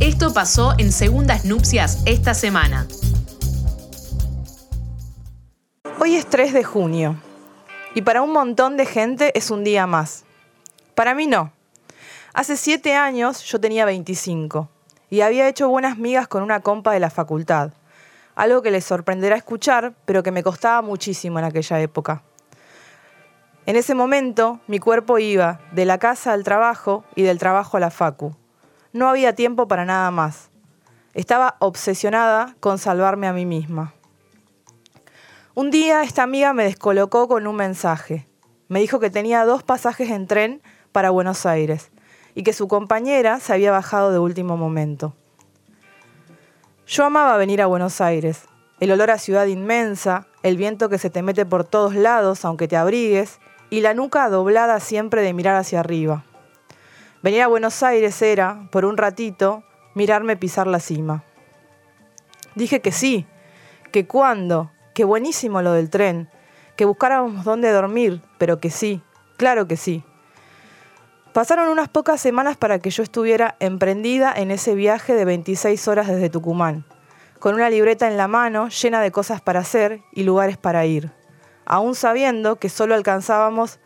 Esto pasó en Segundas Nupcias esta semana. Hoy es 3 de junio y para un montón de gente es un día más. Para mí no. Hace siete años yo tenía 25 y había hecho buenas migas con una compa de la facultad. Algo que les sorprenderá escuchar, pero que me costaba muchísimo en aquella época. En ese momento mi cuerpo iba de la casa al trabajo y del trabajo a la facu. No había tiempo para nada más. Estaba obsesionada con salvarme a mí misma. Un día esta amiga me descolocó con un mensaje. Me dijo que tenía dos pasajes en tren para Buenos Aires y que su compañera se había bajado de último momento. Yo amaba venir a Buenos Aires, el olor a ciudad inmensa, el viento que se te mete por todos lados aunque te abrigues, y la nuca doblada siempre de mirar hacia arriba. Venir a Buenos Aires era, por un ratito, mirarme pisar la cima. Dije que sí, que cuándo, que buenísimo lo del tren, que buscáramos dónde dormir, pero que sí, claro que sí. Pasaron unas pocas semanas para que yo estuviera emprendida en ese viaje de 26 horas desde Tucumán, con una libreta en la mano llena de cosas para hacer y lugares para ir, aún sabiendo que solo alcanzábamos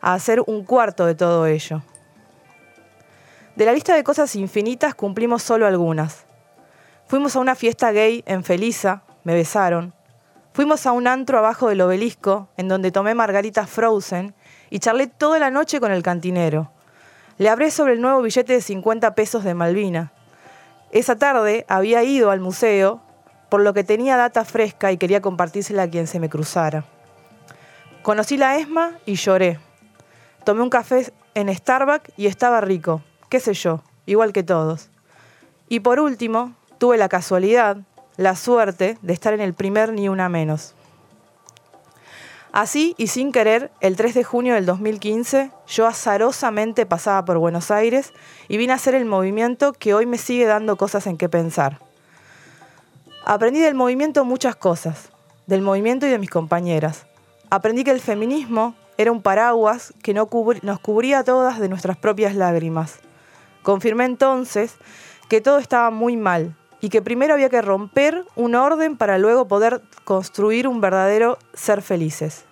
a hacer un cuarto de todo ello. De la lista de cosas infinitas cumplimos solo algunas. Fuimos a una fiesta gay en Felisa, me besaron. Fuimos a un antro abajo del obelisco, en donde tomé margaritas frozen y charlé toda la noche con el cantinero. Le hablé sobre el nuevo billete de 50 pesos de Malvina. Esa tarde había ido al museo, por lo que tenía data fresca y quería compartírsela a quien se me cruzara. Conocí la ESMA y lloré. Tomé un café en Starbucks y estaba rico, qué sé yo, igual que todos. Y por último, tuve la casualidad, la suerte de estar en el primer Ni Una Menos. Así y sin querer, el 3 de junio del 2015, yo azarosamente pasaba por Buenos Aires y vine a hacer el movimiento que hoy me sigue dando cosas en qué pensar. Aprendí del movimiento muchas cosas, del movimiento y de mis compañeras. Aprendí que el feminismo era un paraguas que nos cubría a todas de nuestras propias lágrimas. Confirmé entonces que todo estaba muy mal y que primero había que romper un orden para luego poder construir un verdadero ser felices.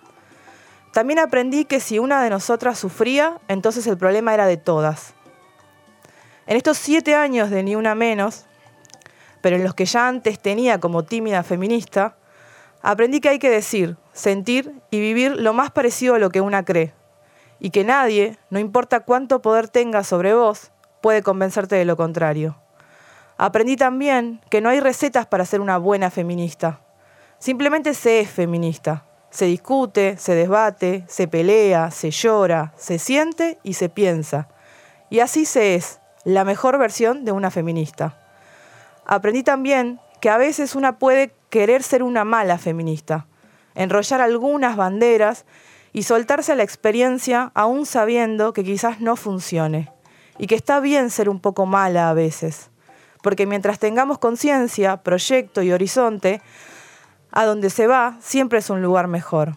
También aprendí que si una de nosotras sufría, entonces el problema era de todas. En estos siete años de Ni Una Menos, pero en los que ya antes tenía como tímida feminista, aprendí que hay que decir, sentir y vivir lo más parecido a lo que una cree, y que nadie, no importa cuánto poder tenga sobre vos, puede convencerte de lo contrario. Aprendí también que no hay recetas para ser una buena feminista. Simplemente se es feminista. Se discute, se debate, se pelea, se llora, se siente y se piensa. Y así se es, la mejor versión de una feminista. Aprendí también que a veces una puede querer ser una mala feminista, enrollar algunas banderas y soltarse a la experiencia aún sabiendo que quizás no funcione, y que está bien ser un poco mala a veces porque mientras tengamos conciencia, proyecto y horizonte, a donde se va siempre es un lugar mejor.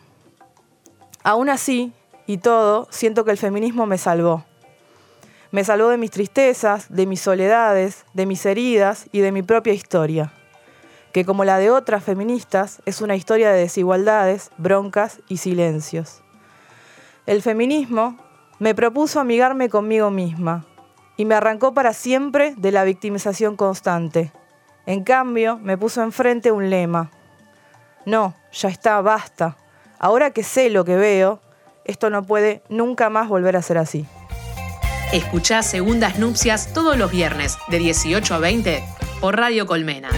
Aún así, y todo, siento que el feminismo me salvó. Me salvó de mis tristezas, de mis soledades, de mis heridas y de mi propia historia, que como la de otras feministas es una historia de desigualdades, broncas y silencios. El feminismo me propuso amigarme conmigo misma, y me arrancó para siempre de la victimización constante. En cambio, me puso enfrente un lema. No, ya está, basta. Ahora que sé lo que veo, esto no puede nunca más volver a ser así. Escuchá Segundas Nupcias todos los viernes de 18 a 20 por Radio Colmena.